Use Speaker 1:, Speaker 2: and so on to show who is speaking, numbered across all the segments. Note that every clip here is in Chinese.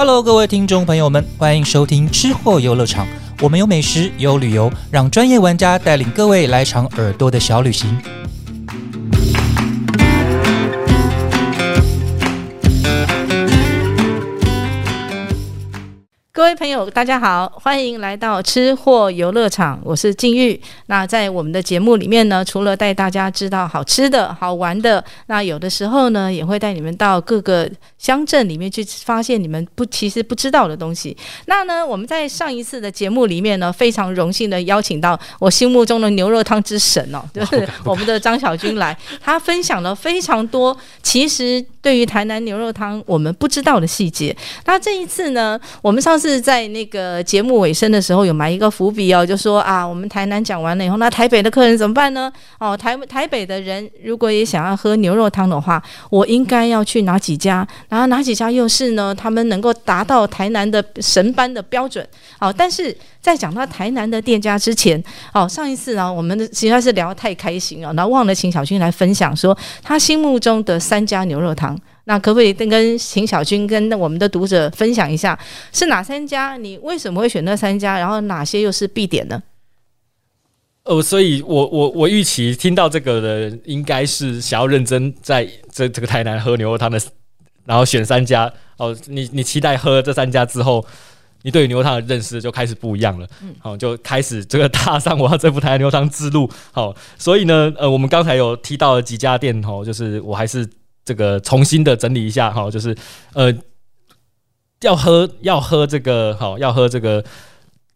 Speaker 1: Hello，各位听众朋友们，欢迎收听吃货游乐场。我们有美食，有旅游，让专业玩家带领各位来场耳朵的小旅行。
Speaker 2: 位朋友，大家好，欢迎来到吃货游乐场，我是静玉。那在我们的节目里面呢，除了带大家知道好吃的好玩的，那有的时候呢，也会带你们到各个乡镇里面去发现你们不其实不知道的东西。那呢，我们在上一次的节目里面呢，非常荣幸的邀请到我心目中的牛肉汤之神哦，就是我们的张小军来，他分享了非常多其实对于台南牛肉汤我们不知道的细节。那这一次呢，我们上次。在那个节目尾声的时候有埋一个伏笔哦，就说啊，我们台南讲完了以后，那台北的客人怎么办呢？哦，台台北的人如果也想要喝牛肉汤的话，我应该要去哪几家？然后哪几家又是呢？他们能够达到台南的神般的标准？哦，但是在讲到台南的店家之前，哦，上一次呢，我们的实在是聊得太开心了，然后忘了请小军来分享说他心目中的三家牛肉汤。那可不可以跟秦小军跟我们的读者分享一下，是哪三家？你为什么会选那三家？然后哪些又是必点呢？
Speaker 3: 哦，所以我我我预期听到这个的，应该是想要认真在这这个台南喝牛肉汤的，然后选三家。哦，你你期待喝这三家之后，你对牛肉汤的认识就开始不一样了。嗯，好，就开始这个踏上我要征服台南牛肉汤之路。好，所以呢，呃，我们刚才有提到了几家店，哦，就是我还是。这个重新的整理一下哈，就是呃，要喝要喝这个好，要喝这个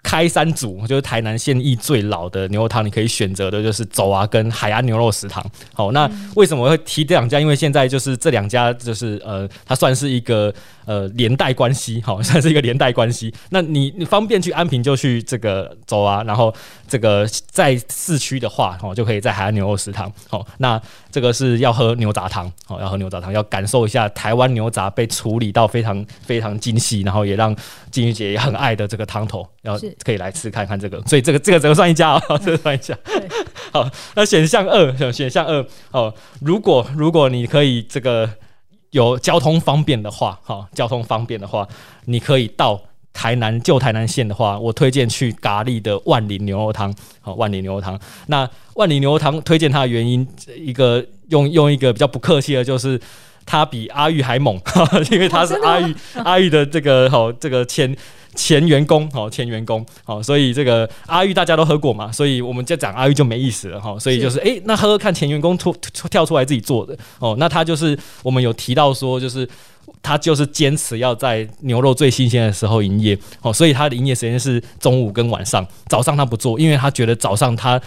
Speaker 3: 开山祖，就是台南现役最老的牛肉汤，你可以选择的就是走啊跟海安牛肉食堂。好，那为什么会提这两家？因为现在就是这两家就是呃，它算是一个。呃，连带关系，好，算是一个连带关系。那你你方便去安平就去这个走啊，然后这个在市区的话，哦，就可以在海岸牛肉食堂，好，那这个是要喝牛杂汤，好，要喝牛杂汤，要感受一下台湾牛杂被处理到非常非常精细，然后也让金玉姐也很爱的这个汤头，然后可以来吃看看这个。所以这个这个只能算一家啊？这个算一家。好，那选项二，选项二，哦，如果如果你可以这个。有交通方便的话，哈，交通方便的话，你可以到台南旧台南县的话，我推荐去咖喱的万里牛肉汤，好，万里牛肉汤。那万里牛肉汤推荐它的原因，一个用用一个比较不客气的，就是它比阿玉还猛，因为他是阿玉阿玉的这个好这个前。前员工，好前员工，好，所以这个阿玉大家都喝过嘛，所以我们就讲阿玉就没意思了哈，所以就是哎，那喝喝看前员工突跳出来自己做的哦，那他就是我们有提到说，就是他就是坚持要在牛肉最新鲜的时候营业，哦，所以他的营业时间是中午跟晚上，早上他不做，因为他觉得早上他。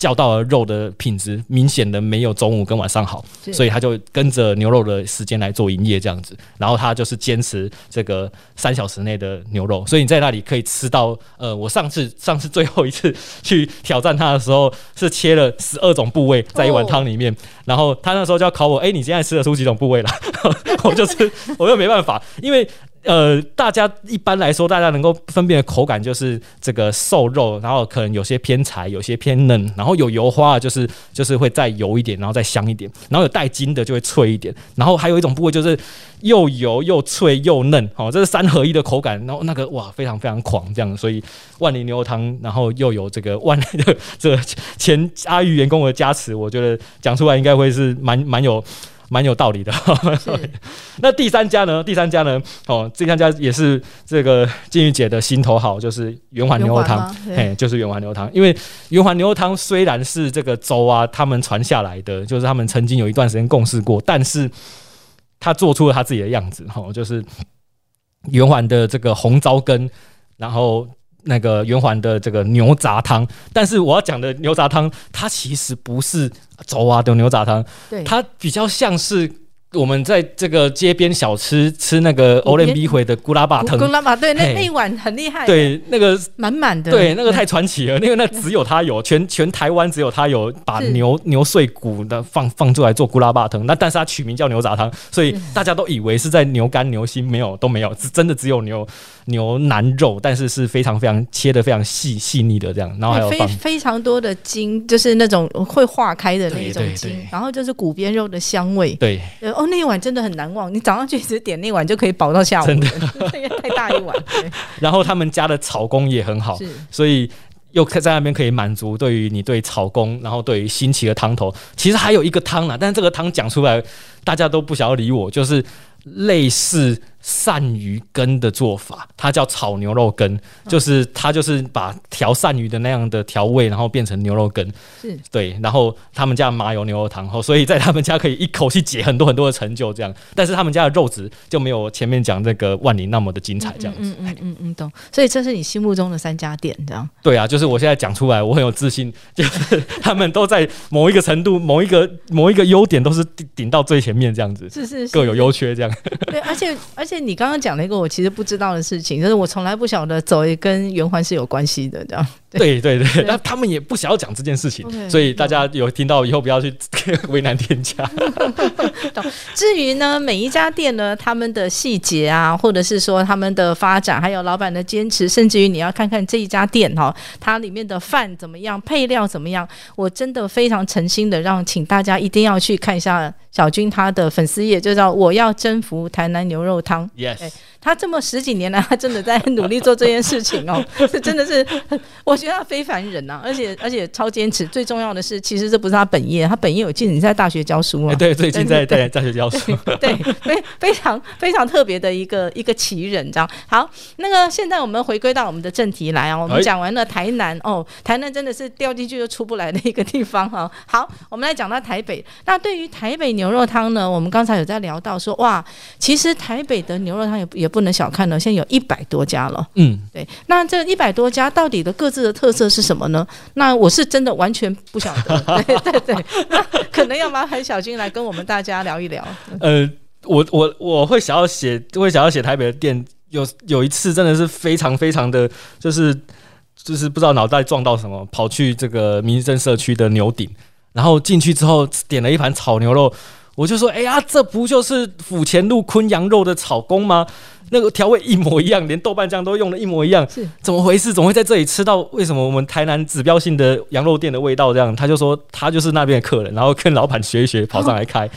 Speaker 3: 叫到了肉的品质明显的没有中午跟晚上好，所以他就跟着牛肉的时间来做营业这样子，然后他就是坚持这个三小时内的牛肉，所以你在那里可以吃到，呃，我上次上次最后一次去挑战他的时候是切了十二种部位在一碗汤里面，然后他那时候就要考我，哎，你现在吃得出几种部位了？我就是 我又没办法，因为。呃，大家一般来说，大家能够分辨的口感就是这个瘦肉，然后可能有些偏柴，有些偏嫩，然后有油花，就是就是会再油一点，然后再香一点，然后有带筋的就会脆一点，然后还有一种部位就是又油又脆又嫩，哦，这是三合一的口感，然后那个哇，非常非常狂这样，所以万里牛肉汤，然后又有这个万的 这个前阿玉员工的加持，我觉得讲出来应该会是蛮蛮有。蛮有道理的。那第三家呢？第三家呢？哦，第三家也是这个金玉姐的心头好，就是圆环牛肉汤。嘿，就是圆环牛肉汤。因为圆环牛肉汤虽然是这个粥啊，他们传下来的，就是他们曾经有一段时间共事过，但是他做出了他自己的样子。哈，就是圆环的这个红糟羹，然后。那个圆环的这个牛杂汤，但是我要讲的牛杂汤，它其实不是粥啊牛牛杂汤，它比较像是。我们在这个街边小吃吃那个欧联比回的古拉巴汤，
Speaker 2: 古拉巴对那那一碗很厉害，
Speaker 3: 对那个
Speaker 2: 满满的，
Speaker 3: 对那个太传奇了，因为那只有他有，全全台湾只有他有把牛牛碎骨的放放出来做古拉巴汤，那但是他取名叫牛杂汤，所以大家都以为是在牛肝牛心，没有都没有，是真的只有牛牛腩肉，但是是非常非常切的非常细细腻的这样，然后还有
Speaker 2: 非非常多的筋，就是那种会化开的那种筋，然后就是骨边肉的香味，
Speaker 3: 对。
Speaker 2: 哦，那一碗真的很难忘。你早上去只点那一碗就可以饱到下午，
Speaker 3: 真的
Speaker 2: 太大一碗。
Speaker 3: 然后他们家的炒工也很好，
Speaker 2: 是
Speaker 3: 所以又可在那边可以满足对于你对炒工，然后对于新奇的汤头。其实还有一个汤呢，但是这个汤讲出来大家都不想要理我，就是类似鳝鱼羹的做法，它叫炒牛肉羹，就是它就是把调鳝鱼的那样的调味，然后变成牛肉羹。
Speaker 2: 是
Speaker 3: 对，然后他们家麻油牛肉汤，后所以在他们家可以一口气解很多很多的成就这样，但是他们家的肉质就没有前面讲那个万里那么的精彩这样子。
Speaker 2: 嗯嗯嗯嗯，懂。所以这是你心目中的三家店，这样
Speaker 3: 对啊，就是我现在讲出来，我很有自信，就是他们都在某一个程度、某一个某一个优点都是顶顶到最前面这样子，
Speaker 2: 是是是
Speaker 3: 各有优缺这样。
Speaker 2: 对，而且而且且你刚刚讲了一个我其实不知道的事情，就是我从来不晓得走也跟圆环是有关系的，这样。
Speaker 3: 对。对对，
Speaker 2: 对。
Speaker 3: 那他们也不想要讲这件事情所以大家有。听到以后不要去 为难店家。
Speaker 2: 至于呢，每一家店呢，他们的细节啊，或者是说他们的发展，还有老板的坚持，甚至于你要看看这一家店哈、它里面的饭怎么样，配料怎么样，我真的非常诚心的让，请大家一定要去看一下小军他的粉丝页，就叫我要征服台南牛肉汤。
Speaker 3: Yes，
Speaker 2: 他这么十几年来，他真的在努力做这件事情哦，这 真的是，我觉得他非凡人呐、而且而且超坚持。最重要的是，其实这不是他本业，他本业我记得你在大学教书啊
Speaker 3: 哎，对，最近在
Speaker 2: 对
Speaker 3: 在大学教书。
Speaker 2: 对，非非常非常特别的一个一个奇人，这样。好，那个现在我们回归到我们的正题来啊，我们
Speaker 3: 哎
Speaker 2: 讲完了台南哦，台南真的是掉进去就出不来的一个地方哈、好，我们来讲到台北。那对于台北牛肉汤呢，我们刚才有在聊到说，哇，其实台北的牛肉汤也也不能小看了，现在有一百多家了。
Speaker 3: 嗯，
Speaker 2: 对，那这一百多家到底的各自的特色是什么呢？那我是真的完全不晓得。对 对对，那 可能要麻烦小金来跟我们大家聊一聊。
Speaker 3: 呃，我我我会想要写，会想要写台北的店。有有一次真的是非常非常的，就是就是不知道脑袋撞到什么，跑去这个民生社区的牛顶，然后进去之后点了一盘炒牛肉，我就说：“哎呀，这不就是府前路昆羊肉的炒工吗？那个调味一模一样，连豆瓣酱都用的一模一样，
Speaker 2: 是
Speaker 3: 怎么回事？怎么会在这里吃到？为什么我们台南指标性的羊肉店的味道这样？”他就说他就是那边的客人，然后跟老板学一学，跑上来开。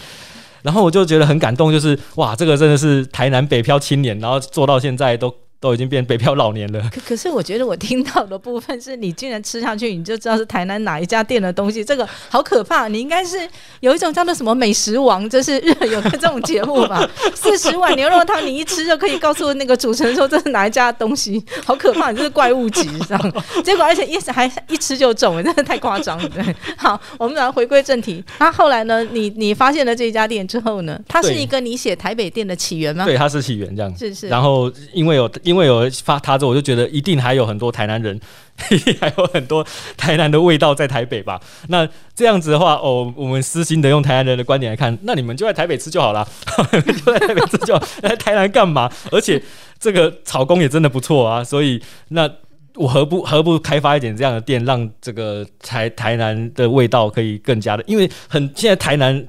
Speaker 3: 然后我就觉得很感动，就是哇，这个真的是台南北漂青年，然后做到现在都都已经变北漂老年了。
Speaker 2: 可可是我觉得我听到的部分是你竟然吃下去，你就知道是台南哪一家店的东西，这个好可怕！你应该是有一种叫做什么美食王，就是日本有个这种节目吧？四十碗牛肉汤，你一吃就可以告诉那个主持人说这是哪一家的东西，好可怕！你这是怪物级这样。结果而且一还一吃就中，真的太夸张了。对，好，我们来回归正题。那后来呢？你你发现了这一家店之后呢？它是一个你写台北店的起源吗？
Speaker 3: 对，它是起源这样。
Speaker 2: 是是。
Speaker 3: 然后因为有因因为有发他之后，我就觉得一定还有很多台南人，还有很多台南的味道在台北吧。那这样子的话，哦，我们私心的用台南人的观点来看，那你们就在台北吃就好了，就在台北吃就好，来台南干嘛？而且这个炒工也真的不错啊，所以那。我何不何不开发一点这样的店，让这个台台南的味道可以更加的，因为很现在台南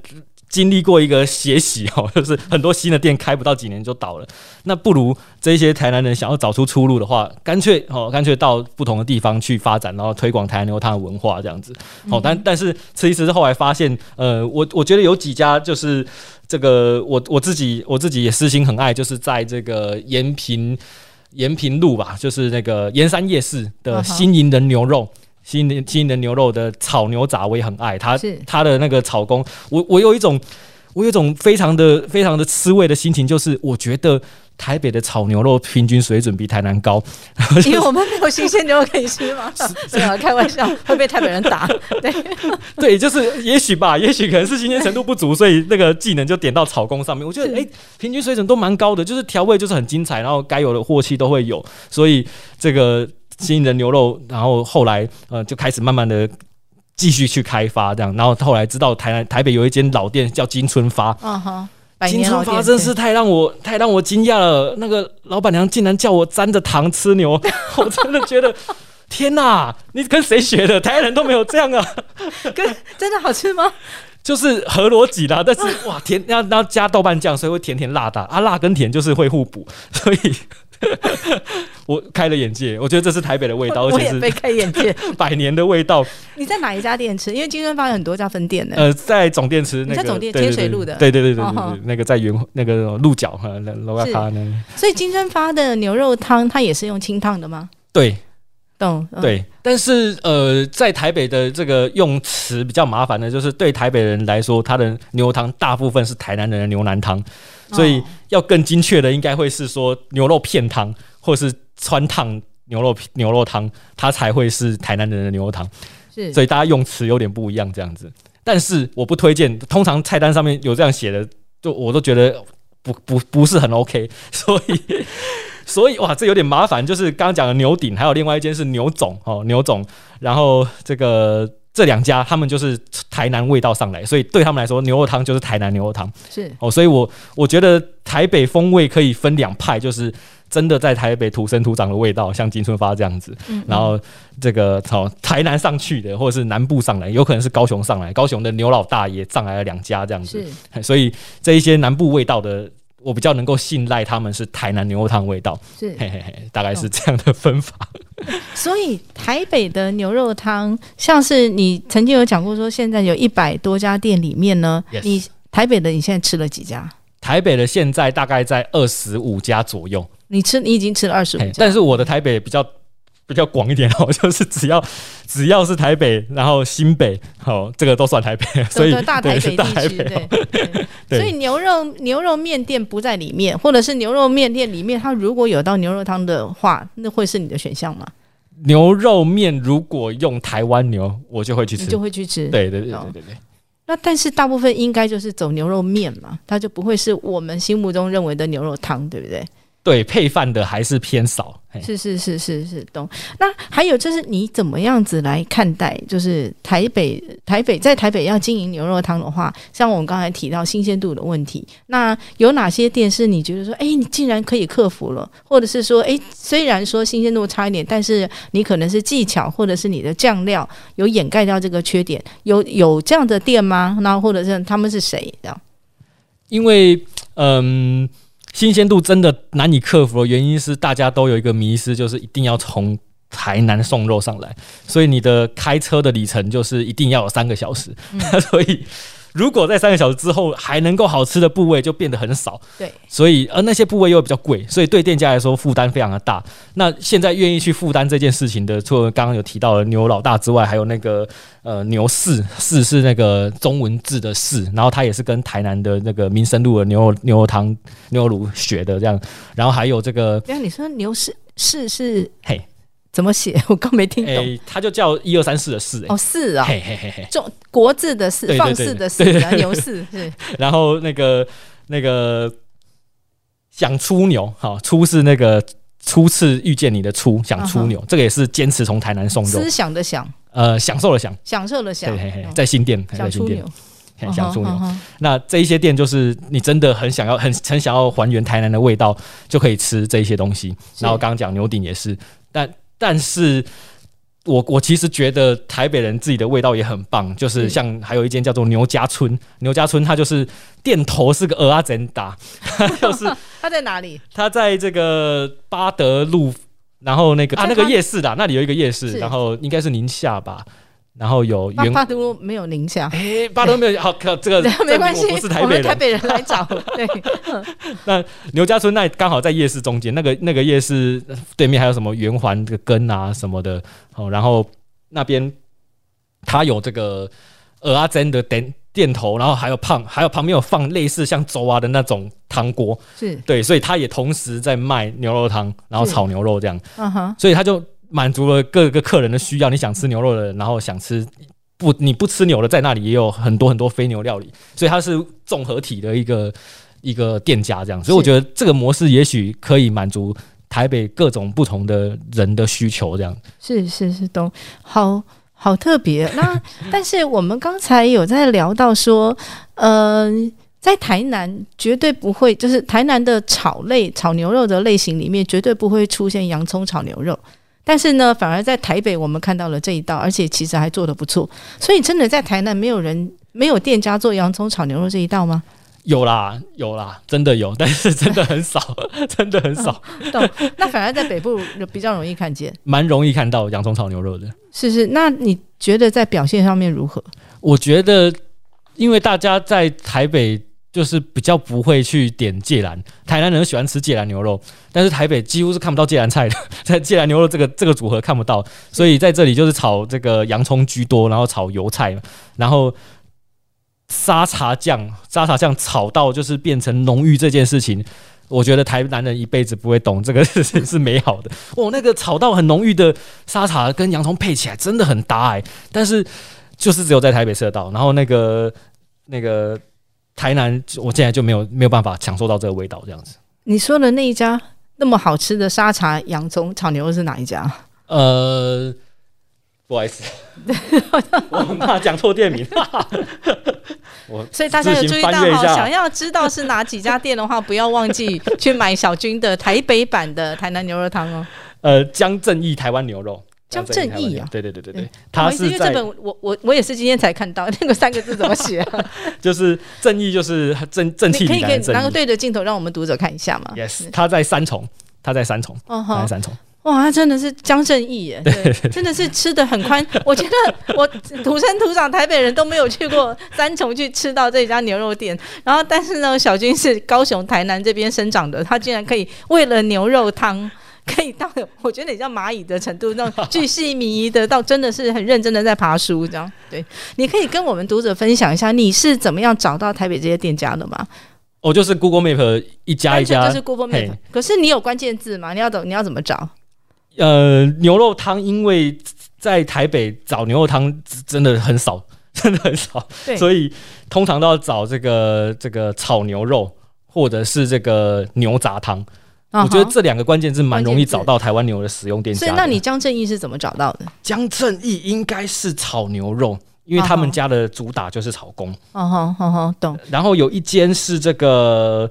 Speaker 3: 经历过一个血洗哦，就是很多新的店开不到几年就倒了。那不如这些台南人想要找出出路的话，干脆哦，干脆到不同的地方去发展，然后推广台南牛汤的文化这样子。哦，但但是吃一吃后来发现，呃，我我觉得有几家就是这个我我自己我自己也私心很爱，就是在这个延平延平路吧，就是那个盐山夜市的新营人牛肉。新的新的牛肉的炒牛杂我也很爱，它
Speaker 2: 是。
Speaker 3: 它的那个炒工，我我有一种我有一种非常的非常的吃味的心情，就是我觉得台北的炒牛肉平均水准比台南高，
Speaker 2: 因为我们没有新鲜牛肉可以吃嘛，没有开玩笑，会被台北人打。对，
Speaker 3: 对，就是也许吧，也许可能是新鲜程度不足，所以那个技能就点到炒工上面。我觉得哎、诶平均水准都蛮高的，就是调味就是很精彩，然后该有的货气都会有，所以这个新人牛肉，然后后来呃就开始慢慢的。继续去开发这样，然后后来知道台南台北有一间老店叫金春发，金春发真是太让我太让我惊讶了。那个老板娘竟然叫我沾着糖吃牛，我真的觉得天哪！你跟谁学的？台湾人都没有这样啊！
Speaker 2: 跟真的好吃吗？
Speaker 3: 就是合逻辑啦，但是哇甜要要加豆瓣酱，所以会甜甜辣的啊，辣跟甜就是会互补，所以 我开了眼界，我觉得这是台北的味道，而且是
Speaker 2: 开眼界。
Speaker 3: 百年的味道。
Speaker 2: 你在哪一家店吃？因为金润发有很多家分店呢。
Speaker 3: 呃，在总店吃那个
Speaker 2: 你在总店天水路的
Speaker 3: 对对对对对那个在圆那个鹿角哈，那楼下卡那
Speaker 2: 所以金针发的牛肉汤，它也是用清烫的吗？
Speaker 3: 对
Speaker 2: 懂？嗯，
Speaker 3: 对，但是呃，在台北的这个用词比较麻烦的，就是对台北人来说，他的牛肉汤大部分是台南人的牛腩汤，所以
Speaker 2: 哦
Speaker 3: 要更精确的，应该会是说牛肉片汤，或是川烫牛肉牛肉汤，它才会是台南人的牛肉汤。
Speaker 2: 是
Speaker 3: 所以大家用词有点不一样这样子。但是我不推荐，通常菜单上面有这样写的，就我都觉得不不不是很 OK，所以所以哇，这有点麻烦。就是刚刚讲的牛鼎，还有另外一间是牛总哦，牛总，然后这个。这两家他们就是台南味道上来，所以对他们来说，牛肉汤就是台南牛肉汤
Speaker 2: 是
Speaker 3: 哦。所以我我觉得台北风味可以分两派，就是真的在台北土生土长的味道，像金春发这样子，
Speaker 2: 嗯
Speaker 3: 然后这个从台南上去的，或者是南部上来，有可能是高雄上来，高雄的牛老大也上来了两家这样子，
Speaker 2: 是
Speaker 3: 所以这一些南部味道的，我比较能够信赖他们是台南牛肉汤味道，
Speaker 2: 是，
Speaker 3: 嘿嘿嘿，大概是这样的分法。
Speaker 2: 所以台北的牛肉汤，像是你曾经有讲过说，现在有一百多家店里面呢
Speaker 3: Yes
Speaker 2: 你台北的你现在吃了几家？
Speaker 3: 台北的现在大概在二十五家左右，
Speaker 2: 你吃你已经吃了二十五家，
Speaker 3: 但是我的台北比较比较广一点 哦，就是只要只要是台北，然后新北，好、这个都算台北，所以
Speaker 2: 对大台北地区，
Speaker 3: 大台北
Speaker 2: 对
Speaker 3: 哦。
Speaker 2: 对。
Speaker 3: 对
Speaker 2: 所以牛肉牛肉面店不在里面，或者是牛肉面店里面，它如果有到牛肉汤的话，那会是你的选项吗？
Speaker 3: 牛肉面如果用台湾牛，我就会去吃
Speaker 2: 你就。会去吃。
Speaker 3: 对对对对对，
Speaker 2: 那但是大部分应该就是走牛肉面嘛，它就不会是我们心目中认为的牛肉汤，对不对？
Speaker 3: 对配饭的还是偏少。
Speaker 2: 是是是是是，懂。那还有就是你怎么样子来看待，就是台北台北在台北要经营牛肉汤的话，像我们刚才提到新鲜度的问题，那有哪些店是你觉得说，哎，你竟然可以克服了，或者是说，哎，虽然说新鲜度差一点，但是你可能是技巧或者是你的酱料有掩盖掉这个缺点，有有这样的店吗？那或者是他们是谁？这样
Speaker 3: 因为嗯，新鲜度真的难以克服的原因是大家都有一个迷失，就是一定要从台南送肉上来，所以你的开车的里程就是一定要有三个小时，所以。如果在三个小时之后还能够好吃的部位就变得很少，
Speaker 2: 对，
Speaker 3: 所以而那些部位又比较贵，所以对店家来说负担非常的大。那现在愿意去负担这件事情的，除了刚刚有提到的牛老大之外，还有那个呃牛四四是那个中文字的四，然后他也是跟台南的那个民生路的牛肉牛肉汤牛肉炉学的这样，然后还有这个
Speaker 2: 对啊你说牛四四是
Speaker 3: 嘿，
Speaker 2: 怎么写？我刚没听懂。
Speaker 3: 诶、他就叫一二三四的四、诶。
Speaker 2: 哦，四啊，
Speaker 3: 嘿嘿嘿嘿，
Speaker 2: 中国字的四，放肆的四
Speaker 3: 对，
Speaker 2: 然后牛四 是。
Speaker 3: 然后那个那个想出牛，好出是那个初次遇见你的初，想出牛，这个也是坚持从台南送肉。
Speaker 2: 思，想的想，
Speaker 3: 呃，享受的享，
Speaker 2: 享受的享。
Speaker 3: 对，嘿嘿
Speaker 2: 哦，
Speaker 3: 在新店，还在新店。
Speaker 2: 想出牛，，
Speaker 3: 那这一些店就是你真的很想要、很很想要还原台南的味道，就可以吃这一些东西。然后刚刚讲牛鼎也是，但但是。我我其实觉得台北人自己的味道也很棒，就是
Speaker 2: 是
Speaker 3: 像还有一间叫做牛家村，牛家村它就是店头是个鹅阿珍达，就是
Speaker 2: 它在哪里？
Speaker 3: 它在这个巴德路，然后那个啊那个夜市啦，那里有一个夜市，然后应该是宁夏吧，然后有员
Speaker 2: 巴巴都没有宁夏，
Speaker 3: 哎巴都没有好，可这个
Speaker 2: 没关系，
Speaker 3: 我不是台北人。
Speaker 2: 们台北人来找，对，那
Speaker 3: 牛家村那刚好在夜市中间，那个那个夜市对面还有什么圆环这个根啊什么的哦，然后那边它有这个鹅阿珍的店店头，然后还有胖，还有旁边有放类似像粥啊的那种汤锅，
Speaker 2: 是，
Speaker 3: 对，所以他也同时在卖牛肉汤，然后炒牛肉这样，
Speaker 2: 嗯哼，
Speaker 3: 所以他就满足了各个客人的需要。你想吃牛肉的，然后想吃不你不吃牛的，在那里也有很多很多非牛料理，所以它是综合体的一个一个店家这样。所以我觉得这个模式也许可以满足台北各种不同的人的需求，这样。
Speaker 2: 是是是，懂，好好特别。那但是我们刚才有在聊到说，呃，在台南绝对不会，就是台南的炒类炒牛肉的类型里面，绝对不会出现洋葱炒牛肉。但是呢，反而在台北我们看到了这一道，而且其实还做得不错。所以真的在台南没有人没有店家做洋葱炒牛肉这一道吗？
Speaker 3: 有啦，有啦，真的有，但 是真的很少，真的很少，
Speaker 2: 懂？那反而在北部比较容易看见，
Speaker 3: 蛮容易看到洋葱炒牛肉的。
Speaker 2: 是是，那你觉得在表现上面如何？
Speaker 3: 我觉得，因为大家在台北就是比较不会去点芥兰，台南人喜欢吃芥兰牛肉，但是台北几乎是看不到芥兰菜的，在芥兰牛肉这个这个组合看不到，所以在这里就是炒这个洋葱居多，然后炒油菜，然后。沙茶酱，沙茶酱炒到就是变成浓郁这件事情，我觉得台南人一辈子不会懂这个事情是美好的。哦，那个炒到很浓郁的沙茶跟洋葱配起来真的很搭哎，但是就是只有在台北吃得到，然后那个那个台南，我现在就没有没有办法享受到这个味道这样子。
Speaker 2: 你说的那一家那么好吃的沙茶洋葱炒牛肉是哪一家？
Speaker 3: 呃。不好意思，我怕讲错店名。
Speaker 2: 我所以大家有注意到哈，想要知道是哪几家店的话，不要忘记去买小军的台北版的台南牛肉汤哦。
Speaker 3: 呃，江正义台湾牛肉，
Speaker 2: 江正义啊，
Speaker 3: 对对对对对，
Speaker 2: 他是因为这本我我我也是今天才看到 那个三个字怎么写，
Speaker 3: 就是正义就是正正气，
Speaker 2: 可以可以拿个对着镜头让我们读者看一下吗
Speaker 3: ？Yes，他在三重，他在三重，他在三重。
Speaker 2: 哇，他真的是江正义耶，对，真的是吃的很宽。我觉得我土生土长台北人都没有去过三重去吃到这家牛肉店。然后，但是呢，小军是高雄、台南这边生长的，他竟然可以为了牛肉汤，可以到我觉得你像蚂蚁的程度，那种巨细靡遗的，到真的是很认真的在爬书这样。对，你可以跟我们读者分享一下，你是怎么样找到台北这些店家的吗？
Speaker 3: 我就是 Google Map 一家一家，
Speaker 2: 就是 Google Map。可是你有关键字吗？你要怎你要怎么找？
Speaker 3: 呃，牛肉汤，因为在台北找牛肉汤真的很少，真的很少，所以通常都要找这个这个炒牛肉，或者是这个牛杂汤。我觉得这两个关键字蛮容易找到台湾牛的使用店家。
Speaker 2: 所以，那你江正义是怎么找到的？
Speaker 3: 江正义应该是炒牛肉，因为他们家的主打就是炒工。
Speaker 2: 哦吼哦吼，懂。
Speaker 3: 然后有一间是这个。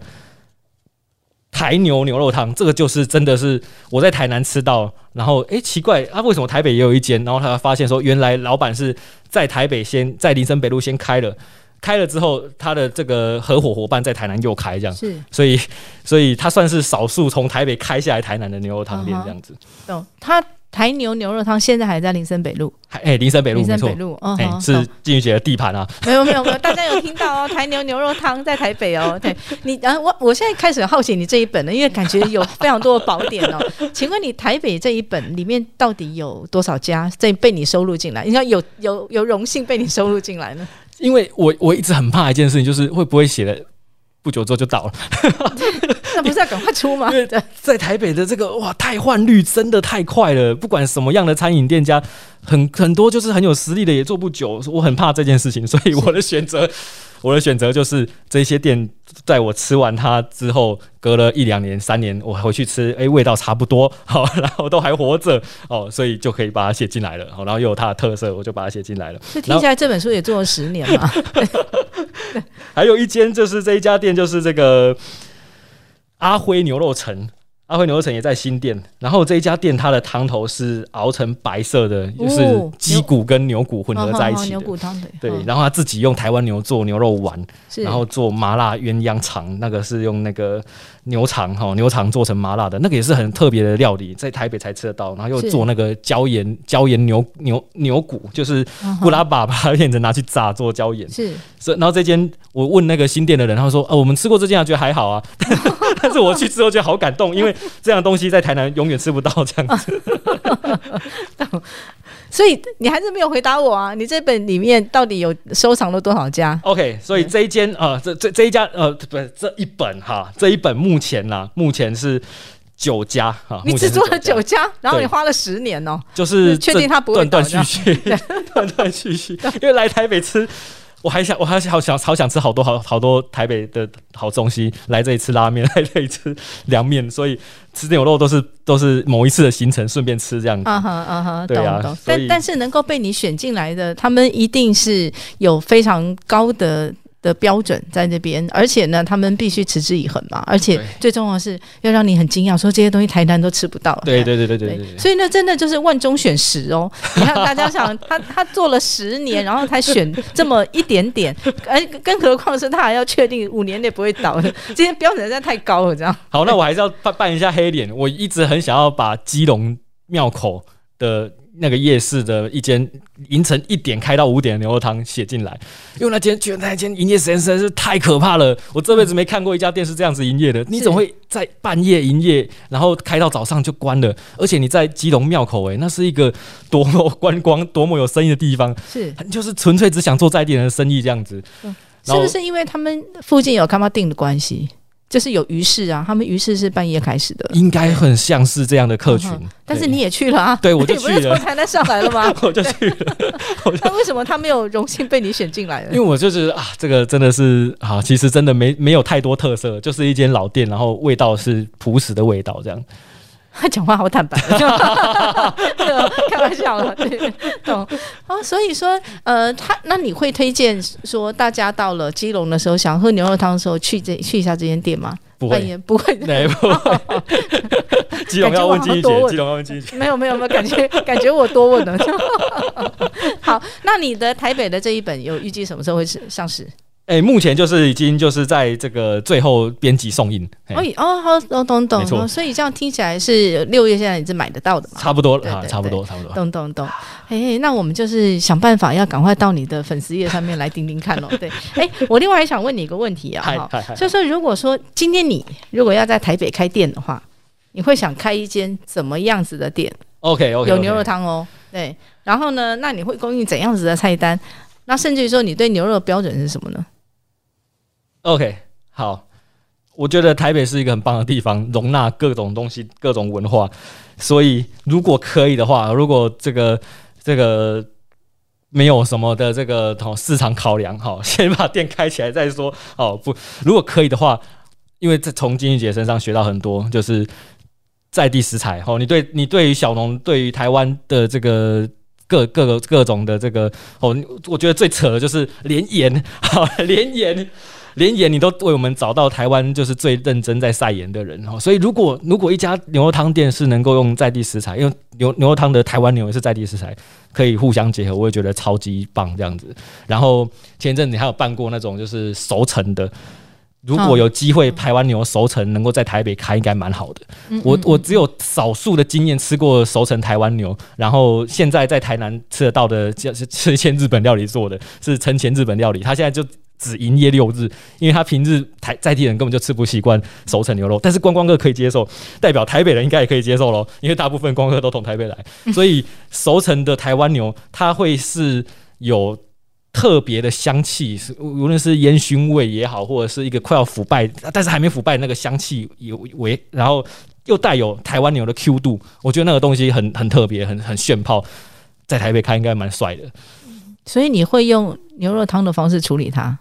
Speaker 3: 台牛牛肉汤，这个就是真的是我在台南吃到，然后哎奇怪啊，为什么台北也有一间？然后他发现说，原来老板是在台北先在林森北路先开了，开了之后他的这个合伙伙伴在台南又开这样，
Speaker 2: 是，
Speaker 3: 所以所以他算是少数从台北开下来台南的牛肉汤店这样子。
Speaker 2: 懂他。台牛牛肉汤现在还在林森北路，
Speaker 3: 哎，林森北路，
Speaker 2: 林森北路，
Speaker 3: 哦，是金玉姐的地盘啊。
Speaker 2: 没有没有没有，大家有听到哦，台牛牛肉汤在台北哦。对你，然后我我现在开始好奇你这一本了，因为感觉有非常多的宝典哦。请问你台北这一本里面到底有多少家在被你收录进来？你要有有有荣幸被你收录进来呢？
Speaker 3: 因为我我一直很怕一件事情，就是会不会写了。不久之后就倒了，
Speaker 2: 那 不是要赶快出吗？
Speaker 3: 因为在台北的这个哇，汰换率真的太快了。不管什么样的餐饮店家，很很多就是很有实力的也做不久。我很怕这件事情，所以我的选择。我的选择就是这些店，在我吃完它之后，隔了一两年、三年，我回去吃，哎，味道差不多，好，然后都还活着，哦，所以就可以把它写进来了，好，然后又有它的特色，我就把它写进来了。
Speaker 2: 这听起来这本书也做了十年嘛？
Speaker 3: 还有一间就是这一家店，就是这个阿辉牛肉城。阿辉牛肉城也在新店，然后这一家店它的汤头是熬成白色的，就是鸡骨跟牛骨混合在一起的
Speaker 2: 牛骨汤
Speaker 3: 对，然后他自己用台湾牛做牛肉丸，然后做麻辣鸳鸯肠，那个是用那个。牛肠哈，牛肠做成麻辣的那个也是很特别的料理，在台北才吃得到。然后又做那个椒盐椒盐牛牛牛骨，就是布拉把把片子拿去炸做椒盐。
Speaker 2: 是，
Speaker 3: 所以然后这间我问那个新店的人，他说：“哦，我们吃过这间，觉得还好啊。但是我去之后觉得好感动，因为这样东西在台南永远吃不到这样子。
Speaker 2: 所以你还是没有回答我啊？你这本里面到底有收藏了多少家
Speaker 3: ？OK，所以这一间呃，这这这一家呃，不是这一本哈，这一本目前呢，目前是九家哈。
Speaker 2: 你只做了九家，然后你花了十年哦，
Speaker 3: 就是
Speaker 2: 确定它不会
Speaker 3: 断断续续，断断续续，因为来台北吃。我还想，我还好想，好想吃好多好好多台北的好东西。来这里吃拉面，来这里吃凉面，所以吃牛肉都是都是某一次的行程，顺便吃这样子。啊哈啊哈，对啊。
Speaker 2: 但但是能够被你选进来的，他们一定是有非常高的的标准在那边，而且呢，他们必须持之以恒嘛。而且最重要的是要让你很惊讶，说这些东西台南都吃不到。
Speaker 3: 对对对对对对对。
Speaker 2: 所以呢，真的就是万中选十哦。你看，大家想，他他做了十年，然后才选这么一点点，而 更何况是他还要确定五年内不会倒的，这些标准实在太高了，这样。
Speaker 3: 好，那我还是要扮扮一下黑脸。我一直很想要把基隆庙口的那个夜市的一间凌晨一点开到五点的牛肉汤写进来，因为那间觉得那间营业时间实在是太可怕了。我这辈子没看过一家店是这样子营业的。你怎么会在半夜营业，然后开到早上就关了？而且你在基隆庙口、欸，那是一个多么观光、多么有生意的地方，
Speaker 2: 是
Speaker 3: 就是纯粹只想做在地人的生意这样子。
Speaker 2: 是不是因为他们附近有干嘛定的关系？就是有鱼市啊，他们鱼市是半夜开始的。
Speaker 3: 应该很像是这样的客群
Speaker 2: 嗯，但是你也去了啊？
Speaker 3: 对我就
Speaker 2: 你不是
Speaker 3: 去了
Speaker 2: 从台南上来了吗？
Speaker 3: 我就去了。
Speaker 2: 那为什么他没有荣幸被你选进来
Speaker 3: 因为？我就觉得啊，这个真的是啊，其实真的没没有太多特色，就是一间老店，然后味道是朴实的味道，这样。
Speaker 2: 他 讲话好坦白，就 开玩笑了，对，懂哦。所以说，呃，他那你会推荐说，大家到了基隆的时候，想喝牛肉汤的时候，去这去一下这间店吗？
Speaker 3: 不会，
Speaker 2: 不会，
Speaker 3: 对，不会。基隆要问金玉姐，基隆要问金玉姐。
Speaker 2: 没有没有没有，感觉感觉我多问了。好，那你的台北的这一本有预计什么时候会是上市？
Speaker 3: 哎、目前就是已经就是在这个最后编辑送印，哎
Speaker 2: 哦哦，好，懂懂懂
Speaker 3: 没错
Speaker 2: 懂。所以这样听起来是六月现在也是买得到的嘛？
Speaker 3: 差不多啊，
Speaker 2: 对对
Speaker 3: 差不多，差不多。
Speaker 2: 懂懂懂，哎，那我们就是想办法要赶快到你的粉丝页上面来盯盯看喽。对，哎，我另外还想问你一个问题啊，哈，
Speaker 3: 嗨嗨嗨，
Speaker 2: 就是说如果说今天你如果要在台北开店的话，你会想开一间怎么样子的店
Speaker 3: ？OK OK，
Speaker 2: 有牛肉汤哦，对。然后呢，那你会供应怎样子的菜单？那甚至于说，你对牛肉的标准是什么呢？
Speaker 3: OK，好，我觉得台北是一个很棒的地方，容纳各种东西、各种文化。所以如果可以的话，如果这个这个没有什么的这个市场考量，好，先把店开起来再说。哦，不，如果可以的话，因为这从金玉姐身上学到很多，就是在地食材。哦，你对你对于小农，对于台湾的这个。各各个各种的这个哦，我觉得最扯的就是连盐，好 连盐，连盐你都为我们找到台湾就是最认真在晒盐的人哦，所以如果如果一家牛肉汤店是能够用在地食材，因为牛牛肉汤的台湾牛也是在地食材，可以互相结合，我也觉得超级棒这样子。然后前一阵子还有办过那种就是熟成的。如果有机会，台湾牛熟成能够在台北开，应该蛮好的。我我只有少数的经验吃过熟成台湾牛，然后现在在台南吃得到的，就是吃一些日本料理做的，是陈前日本料理。他现在就只营业六日，因为他平日台在地人根本就吃不习惯熟成牛肉，但是观光客可以接受，代表台北人应该也可以接受咯，因为大部分观光客都从台北来，所以熟成的台湾牛它会是有。特别的香气，是无论是烟熏味也好，或者是一个快要腐败，但是还没腐败那个香气有为，然后又带有台湾牛的 Q 度，我觉得那个东西很很特别，很很炫炮，在台北开应该蛮帅的。
Speaker 2: 所以你会用牛肉汤的方式处理它，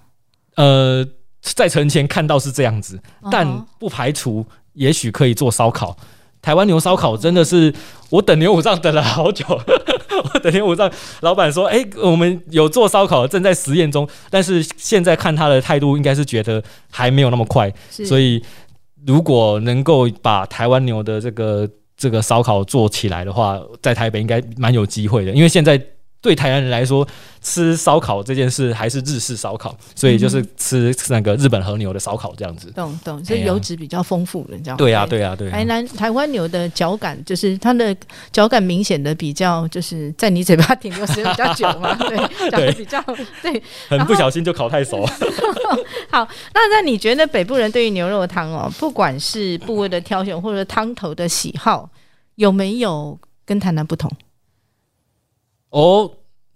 Speaker 3: 呃，在城前看到是这样子，但
Speaker 2: 哦
Speaker 3: 不排除也许可以做烧烤。台湾牛烧烤真的是，我等牛五脏等了好久。我等牛五脏，老板说：“哎、我们有做烧烤，正在实验中。”但是现在看他的态度，应该是觉得还没有那么快。所以，如果能够把台湾牛的这个这个烧烤做起来的话，在台北应该蛮有机会的。因为现在对台湾人来说，吃烧烤这件事还是日式烧烤，所以就是吃那个日本和牛的烧烤这样子。
Speaker 2: 懂懂，所以油脂比较丰富的，你知道吗？
Speaker 3: 对呀、对呀、对呀、
Speaker 2: 台南台湾牛的嚼感，就是它的嚼感明显的比较，就是在你嘴巴停留时间比较久嘛，对，讲的比较对。
Speaker 3: 很不小心就烤太熟。
Speaker 2: 好，那那你觉得北部人对于牛肉汤哦，不管是部位的挑选或者汤头的喜好，有没有跟台南不同？
Speaker 3: 哦，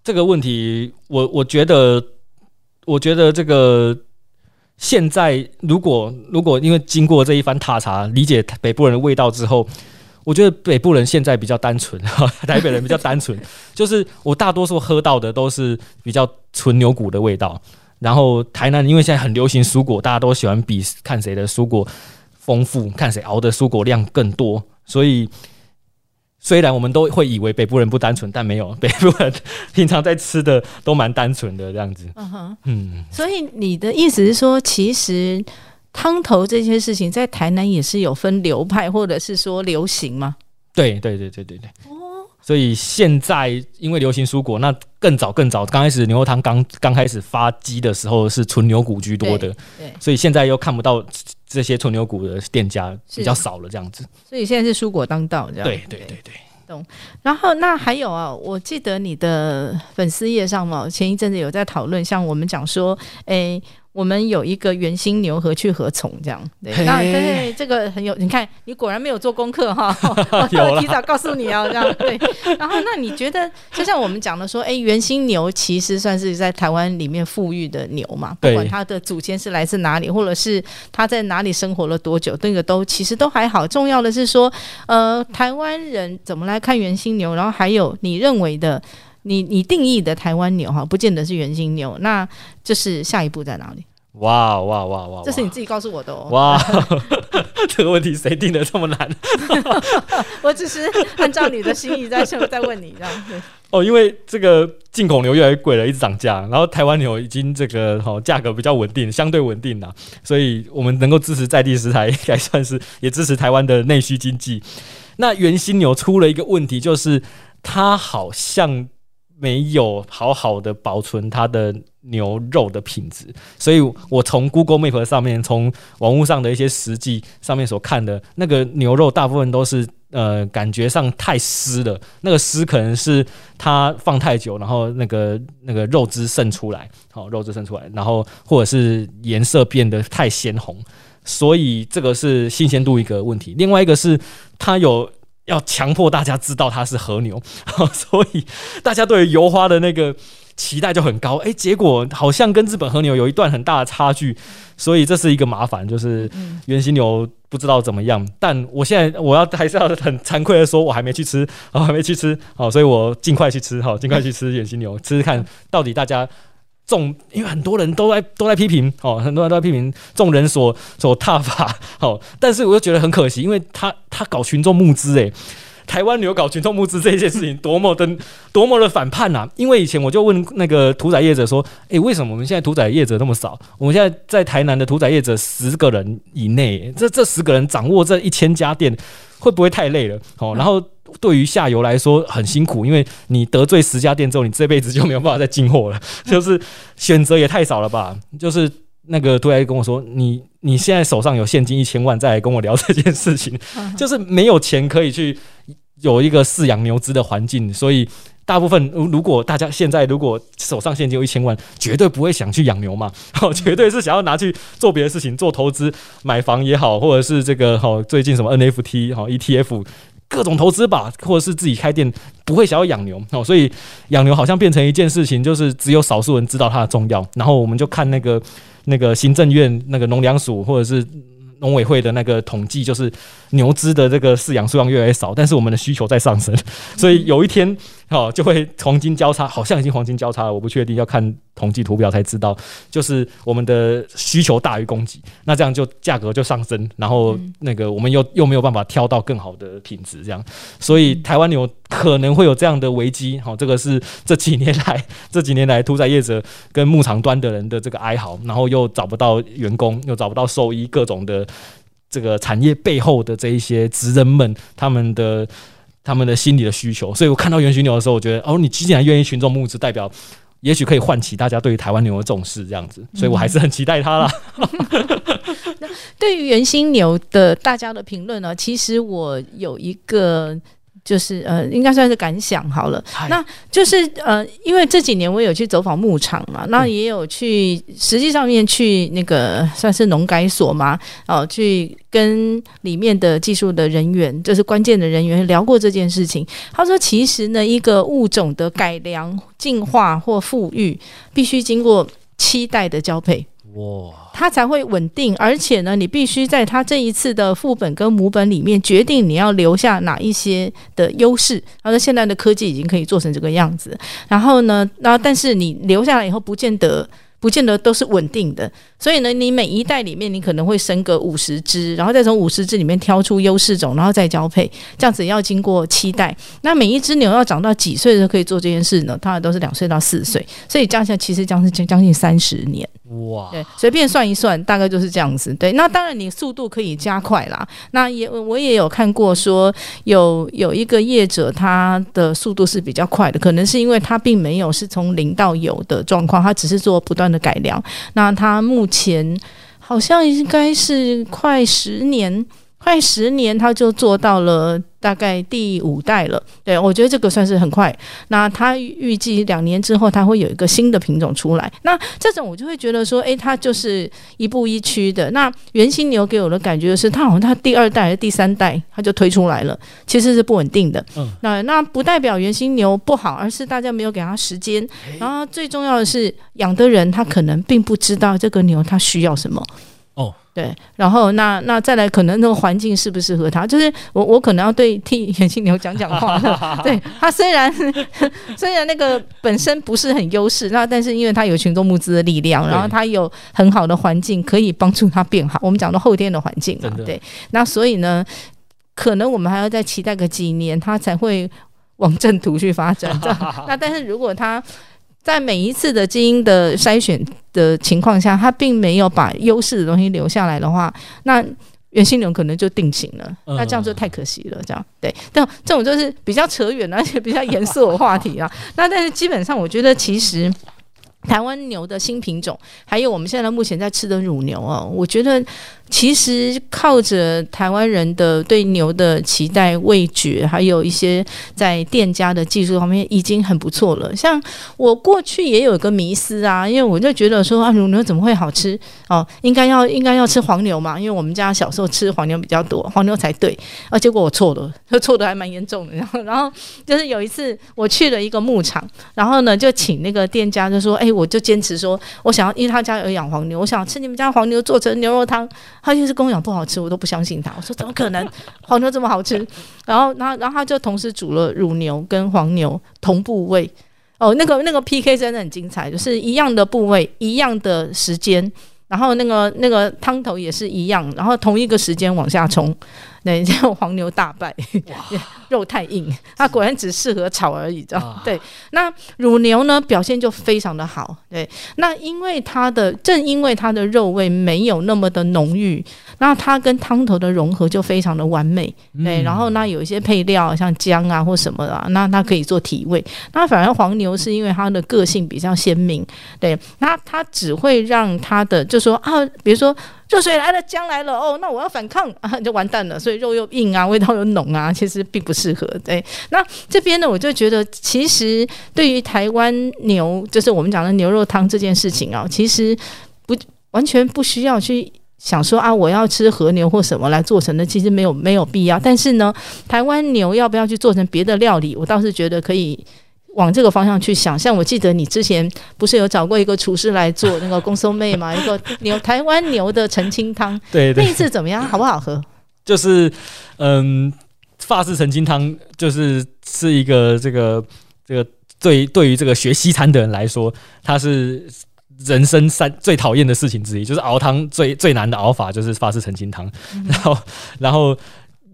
Speaker 3: 这个问题，我我觉得，我觉得这个现在如果如果因为经过这一番踏查，理解北部人的味道之后，我觉得北部人现在比较单纯，台北人比较单纯，就是我大多数喝到的都是比较纯牛骨的味道。然后台南因为现在很流行蔬果，大家都喜欢比看谁的蔬果丰富，看谁熬的蔬果量更多，所以虽然我们都会以为北部人不单纯，但没有，北部人平常在吃的都蛮单纯的这样子。
Speaker 2: 嗯哼，
Speaker 3: 嗯，
Speaker 2: 所以你的意思是说，其实汤头这些事情在台南也是有分流派，或者是说流行吗？
Speaker 3: 对对对对对对。所以现在因为流行蔬果，那更早更早，刚开始牛肉汤刚刚开始发鸡的时候是纯牛骨居多的，
Speaker 2: 对，
Speaker 3: 所以现在又看不到这些纯牛骨的店家比较少了，这样子。
Speaker 2: 所以现在是蔬果当道这样。
Speaker 3: 对对对对。
Speaker 2: 懂然后那还有啊，我记得你的粉丝页上嘛，前一阵子有在讨论，像我们讲说，诶，我们有一个圆心牛何去何从这样。对，
Speaker 3: 嘿
Speaker 2: 那对这个很有，你看你果然没有做功课哈，我提早告诉你哦，这样对。然后那你觉得，就像我们讲的说，诶，圆心牛其实算是在台湾里面富裕的牛嘛，不管它的祖先是来自哪里，或者是它在哪里生活了多久，那个都其实都还好。重要的是说，呃，台湾人怎么来看圆心牛，然后还有你认为的，你你定义的台湾牛哈，不见得是圆心牛，那就是下一步在哪里？
Speaker 3: 哇哇哇哇！
Speaker 2: 这是你自己告诉我的哦。
Speaker 3: 哇，这个问题谁定的这么难？
Speaker 2: 我只是按照你的心意在在问你这样。子
Speaker 3: 哦，因为这个进口牛越来越贵了，一直涨价，然后台湾牛已经这个哦价格比较稳定，相对稳定啦，所以我们能够支持在地食材，应该算是也支持台湾的内需经济。那原心牛出了一个问题，就是它好像没有好好的保存它的牛肉的品质，所以我从 Google Map 上面，从网络上的一些实际上面所看的那个牛肉，大部分都是呃感觉上太湿了，那个湿可能是它放太久，然后那个那个肉汁渗出来，好、肉汁渗出来，然后或者是颜色变得太鲜红，所以这个是新鲜度一个问题。另外一个是它有要强迫大家知道它是和牛，所以大家对于油花的那个期待就很高。诶，结果好像跟日本和牛有一段很大的差距，所以这是一个麻烦，就是原型牛不知道怎么样。但我现在我要还是要很惭愧的说，我还没去吃，我还没去吃，好，所以我尽快去吃，好，尽快去吃 原型牛，吃吃看到底大家。众，因为很多人都在都在批评哦，很多人都在批评众人所所踏法哦，但是我又觉得很可惜，因为他他搞群众募资诶，台湾牛搞群众募资这件事情多么的多么的反叛呐、因为以前我就问那个屠宰业者说，诶，为什么我们现在屠宰业者那么少？我们现在在台南的屠宰业者十个人以内，这这十个人掌握这一千家店，会不会太累了？哦，然后。对于下游来说很辛苦，因为你得罪十家店之后，你这辈子就没有办法再进货了，就是选择也太少了吧？就是那个突然跟我说，你你现在手上有现金一千万，再来跟我聊这件事情，就是没有钱可以去有一个饲养牛只的环境，所以大部分如如果大家现在如果手上现金有一千万，绝对不会想去养牛嘛，哦，绝对是想要拿去做别的事情，做投资、买房也好，或者是这个好最近什么 NFT 好 ETF。各种投资吧，或者是自己开店，不会想要养牛哦，所以养牛好像变成一件事情，就是只有少数人知道它的重要。然后我们就看那个那个行政院那个农粮署或者是农委会的那个统计，就是牛只的这个饲养数量越来越少，但是我们的需求在上升，所以有一天 哦就会黄金交叉，好像已经黄金交叉了，我不确定，要看统计图表才知道。就是我们的需求大于供给，那这样就价格就上升，然后那个我们又又没有办法挑到更好的品质，这样，所以台湾牛可能会有这样的危机。好、这个是这几年来这几年来屠宰业者跟牧场端的人的这个哀嚎，然后又找不到员工，又找不到兽医，各种的这个产业背后的这一些职人们他们的。他们的心理的需求，所以我看到原型牛的时候，我觉得哦，你既然愿意群众募资，代表也许可以唤起大家对于台湾牛的重视，这样子，所以我还是很期待它啦。
Speaker 2: 对于原心牛的大家的评论呢，其实我有一个。就是呃，应该算是感想好了。那就是呃，因为这几年我有去走访牧场嘛，那也有去实际上面去那个算是农改所嘛，哦、去跟里面的技术的人员，就是关键的人员聊过这件事情。他说，其实呢，一个物种的改良、进化或富裕，必须经过七代的交配。
Speaker 3: 哇，
Speaker 2: 它才会稳定，而且呢，你必须在它这一次的副本跟母本里面决定你要留下哪一些的优势。他说现在的科技已经可以做成这个样子，然后呢，然后但是你留下来以后，不见得不见得都是稳定的，所以呢，你每一代里面你可能会生个五十只，然后再从五十只里面挑出优势种，然后再交配，这样子要经过七代。那每一只牛要长到几岁的时候可以做这件事呢？它们都是两岁到四岁，所以加起来其实将是将近三十年。
Speaker 3: 哇，
Speaker 2: 对，随便算一算，大概就是这样子。对，那当然你速度可以加快啦。那也我也有看过说，有有一个业者他的速度是比较快的，可能是因为他并没有是从零到有的状况，他只是做不断的改良。那他目前好像应该是快十年。快十年，他就做到了大概第五代了。对我觉得这个算是很快。那他预计两年之后，他会有一个新的品种出来。那这种我就会觉得说，诶，它就是一步一趋的。那原型牛给我的感觉是，它好像它第二代还是第三代，它就推出来了，其实是不稳定的。嗯，那那不代表原型牛不好，而是大家没有给它时间。然后最重要的是，养的人他可能并不知道这个牛它需要什么。
Speaker 3: 哦。
Speaker 2: 对，然后那那再来，可能那个环境适不适合他？就是我我可能要对替眼镜牛讲讲话。对他虽然 虽然那个本身不是很优势，那但是因为他有群众募资的力量，然后他有很好的环境可以帮助他变好。我们讲到后天的环境嘛，对。那所以呢，可能我们还要再期待个几年，他才会往正途去发展。那但是如果它在每一次的基因的筛选的情况下，它并没有把优势的东西留下来的话，那原 sinh 牛可能就定型了。那这样就太可惜了。这样对，但这种就是比较扯远而且比较严肃的话题啊。那但是基本上，我觉得其实台湾牛的新品种，还有我们现在目前在吃的乳牛啊，我觉得。其实靠着台湾人的对牛的期待、味觉，还有一些在店家的技术方面，已经很不错了。像我过去也有个迷思啊，因为我就觉得说啊，乳牛怎么会好吃哦？应该要应该要吃黄牛嘛，因为我们家小时候吃黄牛比较多，黄牛才对。啊，结果我错了，错的还蛮严重的。然后，然后就是有一次我去了一个牧场，然后呢就请那个店家就说：“哎，我就坚持说我想要，因为他家有养黄牛，我想吃你们家黄牛做成牛肉汤。”他就是跟我讲不好吃，我都不相信他。我说怎么可能，黄牛这么好吃？然后，然后，然后他就同时煮了乳牛跟黄牛同部位。哦，那个那个 PK 真的很精彩，就是一样的部位，一样的时间，然后那个那个汤头也是一样，然后同一个时间往下冲。对，这样黄牛大败，肉太硬，它果然只适合炒而已，知道对，那乳牛呢，表现就非常的好。对，那因为它的正因为它的肉味没有那么的浓郁，那它跟汤头的融合就非常的完美。对，然后那有一些配料像姜啊或什么的，那它可以做提味。那反而黄牛是因为它的个性比较鲜明，对，那它只会让它的就说啊，比如说。热水来了，姜来了，哦，那我要反抗啊，就完蛋了。所以肉又硬啊，味道又浓啊，其实并不适合。对，那这边呢，我就觉得，其实对于台湾牛，就是我们讲的牛肉汤这件事情啊，其实不完全不需要去想说啊，我要吃和牛或什么来做成的，其实没有没有必要。但是呢，台湾牛要不要去做成别的料理，我倒是觉得可以。往这个方向去想，像我记得你之前不是有找过一个厨师来做那个公松妹嘛？一个 牛台湾牛的澄清汤，
Speaker 3: 对，
Speaker 2: 那一次怎么样？好不好喝？
Speaker 3: 就是嗯，法式澄清汤就是是一个这个这个对对于这个学西餐的人来说，它是人生三最讨厌的事情之一，就是熬汤最最难的熬法就是法式澄清汤，然后然后。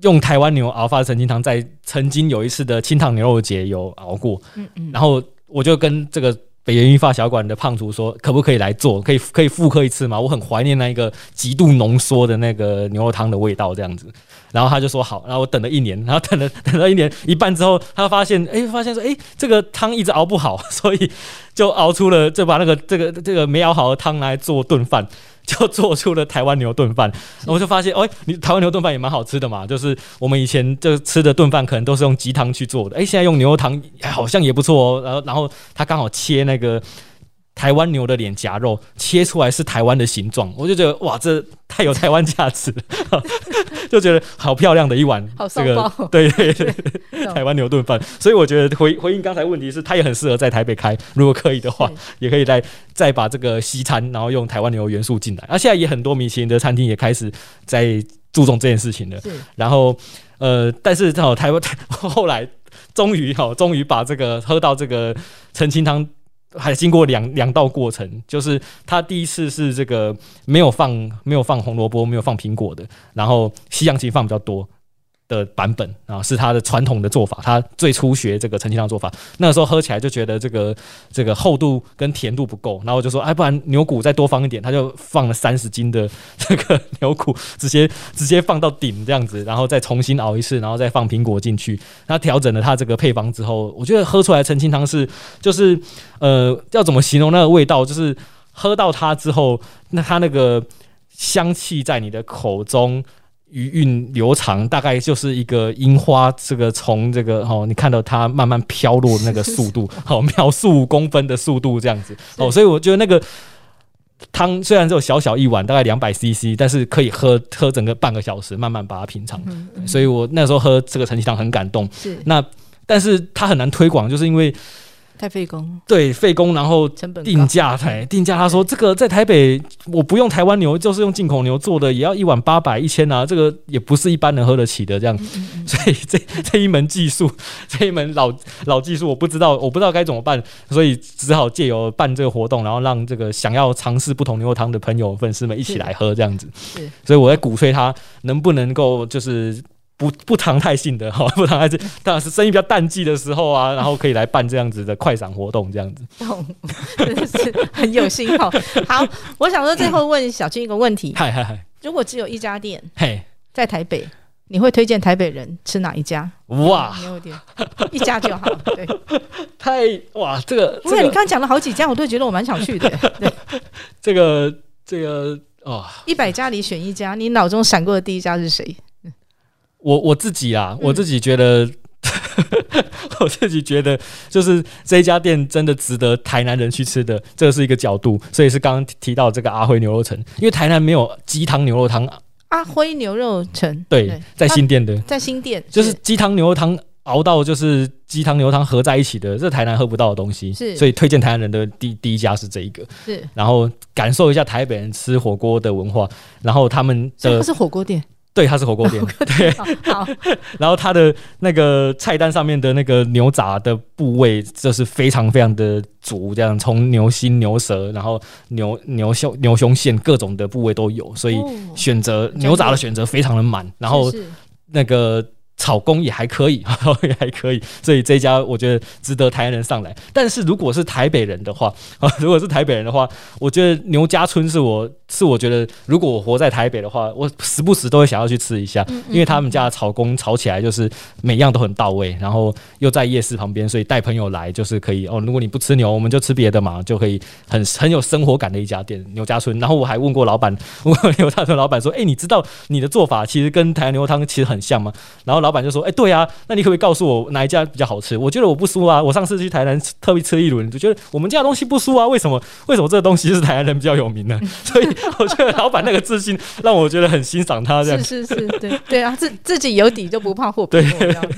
Speaker 3: 用台湾牛熬发的澄清汤，在曾经有一次的清汤牛肉节有熬过，嗯嗯，然后我就跟这个北原玉发小馆的胖厨说，可不可以来做，可以可以复刻一次吗？我很怀念那一个极度浓缩的那个牛肉汤的味道，这样子。然后他就说好，然后我等了一年，然后等了 等了一年一半之后，他发现，哎，发现说，哎，这个汤一直熬不好，所以就熬出了，就把那个这个这个没熬好的汤来做炖饭。就做出了台湾牛炖饭，我就发现，哎，你台湾牛炖饭也蛮好吃的嘛。就是我们以前就吃的炖饭，可能都是用鸡汤去做的，哎，现在用牛肉汤好像也不错哦。然后，然后他刚好切那个。台湾牛的脸颊肉切出来是台湾的形状，我就觉得哇，这太有台湾价值了，就觉得好漂亮的一碗
Speaker 2: 这个
Speaker 3: 对对对台湾牛炖饭。所以我觉得回回应刚才问题是，它也很适合在台北开，如果可以的话，也可以再再把这个西餐，然后用台湾牛元素进来。而现在也很多米其林的餐厅也开始在注重这件事情了。然后呃，但是正好台湾后来终于哈，终于把这个喝到这个澄清汤。还经过两两道过程，就是他第一次是这个没有放没有放红萝卜，没有放苹果的，然后西洋芹放比较多。的版本啊，是他的传统的做法。他最初学这个陈其汤做法，那个时候喝起来就觉得这个这个厚度跟甜度不够，然后就说，哎，不然牛骨再多放一点。他就放了三十斤的这个牛骨，直接直接放到顶这样子，然后再重新熬一次，然后再放苹果进去。他调整了他这个配方之后，我觉得喝出来陈清汤是就是呃，要怎么形容那个味道？就是喝到它之后，那它那个香气在你的口中。余韵流长，大概就是一个樱花，这个从这个哦，你看到它慢慢飘落的那个速度，好，秒速五公分的速度这样子，哦，所以我觉得那个汤虽然只有小小一碗，大概两百 CC，但是可以喝喝整个半个小时，慢慢把它品尝。所以我那时候喝这个陈其汤很感动。
Speaker 2: 是，
Speaker 3: 那但是它很难推广，就是因为。
Speaker 2: 太费工，
Speaker 3: 对费工，然后定价才定价。他说这个在台北我不用台湾牛，就是用进口牛做的，也要一碗八百一千啊，这个也不是一般人喝得起的这样。所以这这一门技术，这一门老老技术，我不知道我不知道该怎么办，所以只好借由办这个活动，然后让这个想要尝试不同牛肉汤的朋友粉丝们一起来喝这样子。所以我在鼓吹他能不能够就是。不不常态性的 哈，不常态性，当然是生意比较淡季的时候啊，然后可以来办这样子的快闪活动，这样子，
Speaker 2: 真的是很有心哈。好，我想说最后问小军一个问题，
Speaker 3: 嗨嗨嗨，
Speaker 2: 如果只有一家店，
Speaker 3: 嘿，
Speaker 2: 在台北，你会推荐台北人吃哪一家？
Speaker 3: 哇，
Speaker 2: 没有点，一家就好，对，
Speaker 3: 太哇，这个，
Speaker 2: 不是你刚讲了好几家，我都觉得我蛮想去的，对，
Speaker 3: 这个这个哦，
Speaker 2: 一百家里选一家，你脑中闪过的第一家是谁？
Speaker 3: 我我自己啊，我自己觉得，我自己觉得，就是这一家店真的值得台南人去吃的，这是一个角度，所以是刚刚提到这个阿辉牛肉城，因为台南没有鸡汤牛肉汤。
Speaker 2: 阿辉牛肉城，
Speaker 3: 对，在新店的，
Speaker 2: 在新店，
Speaker 3: 就是鸡汤牛肉汤熬到就是鸡汤牛肉汤合在一起的，这台南喝不到的东西，
Speaker 2: 是，
Speaker 3: 所以推荐台南人的第第一家是这一个，
Speaker 2: 是，
Speaker 3: 然后感受一下台北人吃火锅的文化，然后他们的
Speaker 2: 是火锅店。
Speaker 3: 对，它是火锅店。对，
Speaker 2: 好。
Speaker 3: 然后它的那个菜单上面的那个牛杂的部位，就是非常非常的足，这样从牛心、牛舌，然后牛牛胸、牛胸腺各种的部位都有，所以选择牛杂的选择非常的满。然后那个。炒工也还可以，也还可以，所以这家我觉得值得台湾人上来。但是如果是台北人的话，啊，如果是台北人的话，我觉得牛家村是我是我觉得，如果我活在台北的话，我时不时都会想要去吃一下，因为他们家的炒工炒起来就是每样都很到位，然后又在夜市旁边，所以带朋友来就是可以哦。如果你不吃牛，我们就吃别的嘛，就可以很很有生活感的一家店牛家村。然后我还问过老板，问过牛家村老板说：“哎，你知道你的做法其实跟台湾牛肉汤其实很像吗？”然后老板就说：“哎，对啊，那你可不可以告诉我哪一家比较好吃？我觉得我不输啊，我上次去台南特别吃一轮，就觉得我们家的东西不输啊。为什么？为什么这个东西是台南人比较有名呢？所以我觉得老板那个自信让我觉得很欣赏他。这样。
Speaker 2: 是是是，对。对。啊，自自己有底就不怕货。对。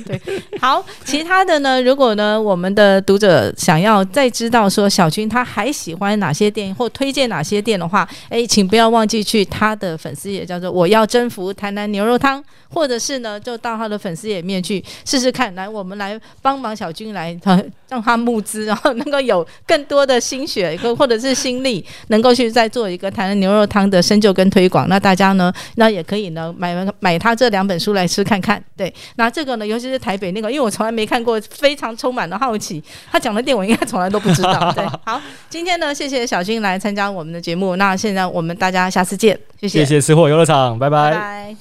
Speaker 2: 对，好，其他的呢？如果呢，我们的读者想要再知道说小军他还喜欢哪些店或推荐哪些店的话，哎，请不要忘记去他的粉丝也，叫做“我要征服台南牛肉汤”，或者是呢，就到他的粉丝页。里面去试试看，来，我们来帮忙小军来，让他募资，然后能够有更多的心血，或者是心力，能够去再做一个台湾牛肉汤的深究跟推广。那大家呢，那也可以呢买买他这两本书来吃看看。对，那这个呢，尤其是台北那个，因为我从来没看过，非常充满了好奇。他讲的店我应该从来都不知道。对，好，今天呢，谢谢。小军来参加我们的节目。那现在我们大家下次见，谢谢，
Speaker 3: 谢谢。吃货游乐场，拜拜。